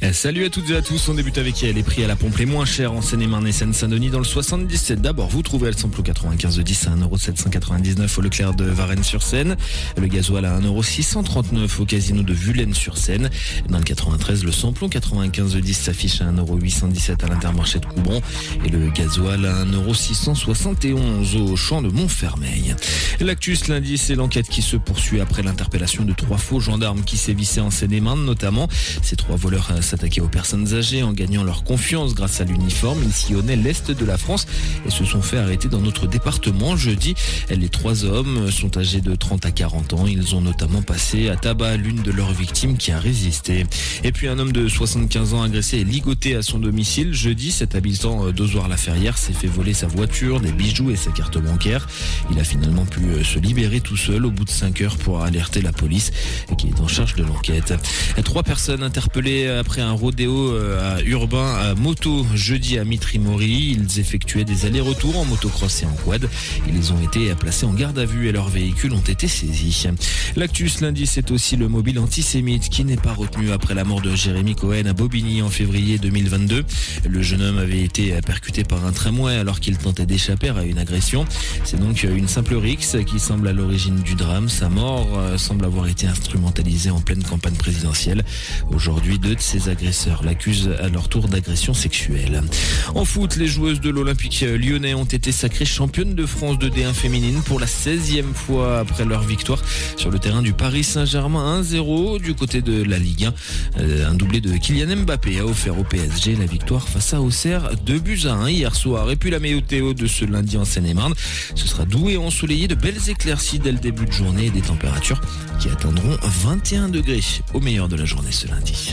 Eh, salut à toutes et à tous, on débute avec les prix à la pompe les moins chers en Seine-et-Marne et Seine-Saint-Denis dans le 77. D'abord, vous trouvez le samplon 95 de 10 à 1,799€ au Leclerc de Varennes-sur-Seine. Le gasoil à 1,639€ au casino de Vulaine-sur-Seine. Dans le 93, le samplon 95 de 10 s'affiche à 1,817€ à l'intermarché de Coubron. Et le gasoil à 1,671€ au champ de Montfermeil. L'actus lundi, c'est l'enquête qui se poursuit après l'interpellation de trois faux gendarmes qui sévissaient en Seine-et-Marne notamment. Voleurs s'attaquaient aux personnes âgées en gagnant leur confiance grâce à l'uniforme. Ils sillonnaient l'Est de la France et se sont fait arrêter dans notre département jeudi. Les trois hommes sont âgés de 30 à 40 ans. Ils ont notamment passé à tabac l'une de leurs victimes qui a résisté. Et puis un homme de 75 ans agressé et ligoté à son domicile. Jeudi, cet habitant d'Ozoir-la-Ferrière s'est fait voler sa voiture, des bijoux et sa carte bancaire. Il a finalement pu se libérer tout seul au bout de 5 heures pour alerter la police qui est en charge de l'enquête. Trois personnes interpellées après un rodéo euh, à urbain à moto jeudi à Mitrimori. Ils effectuaient des allers-retours en motocross et en quad. Ils ont été placés en garde à vue et leurs véhicules ont été saisis. L'actus lundi, c'est aussi le mobile antisémite qui n'est pas retenu après la mort de Jérémy Cohen à Bobigny en février 2022. Le jeune homme avait été percuté par un tramway alors qu'il tentait d'échapper à une agression. C'est donc une simple rixe qui semble à l'origine du drame. Sa mort euh, semble avoir été instrumentalisée en pleine campagne présidentielle. Aujourd'hui, deux de ses agresseurs l'accusent à leur tour d'agression sexuelle. En foot, les joueuses de l'Olympique lyonnais ont été sacrées championnes de France de D1 féminine pour la 16e fois après leur victoire sur le terrain du Paris Saint-Germain 1-0 du côté de la Ligue 1. Euh, un doublé de Kylian Mbappé a offert au PSG la victoire face à Auxerre 2 buts à 1 hier soir. Et puis la météo de ce lundi en Seine-et-Marne, ce sera doux et ensoleillé de belles éclaircies dès le début de journée et des températures qui atteindront 21 degrés au meilleur de la journée ce lundi.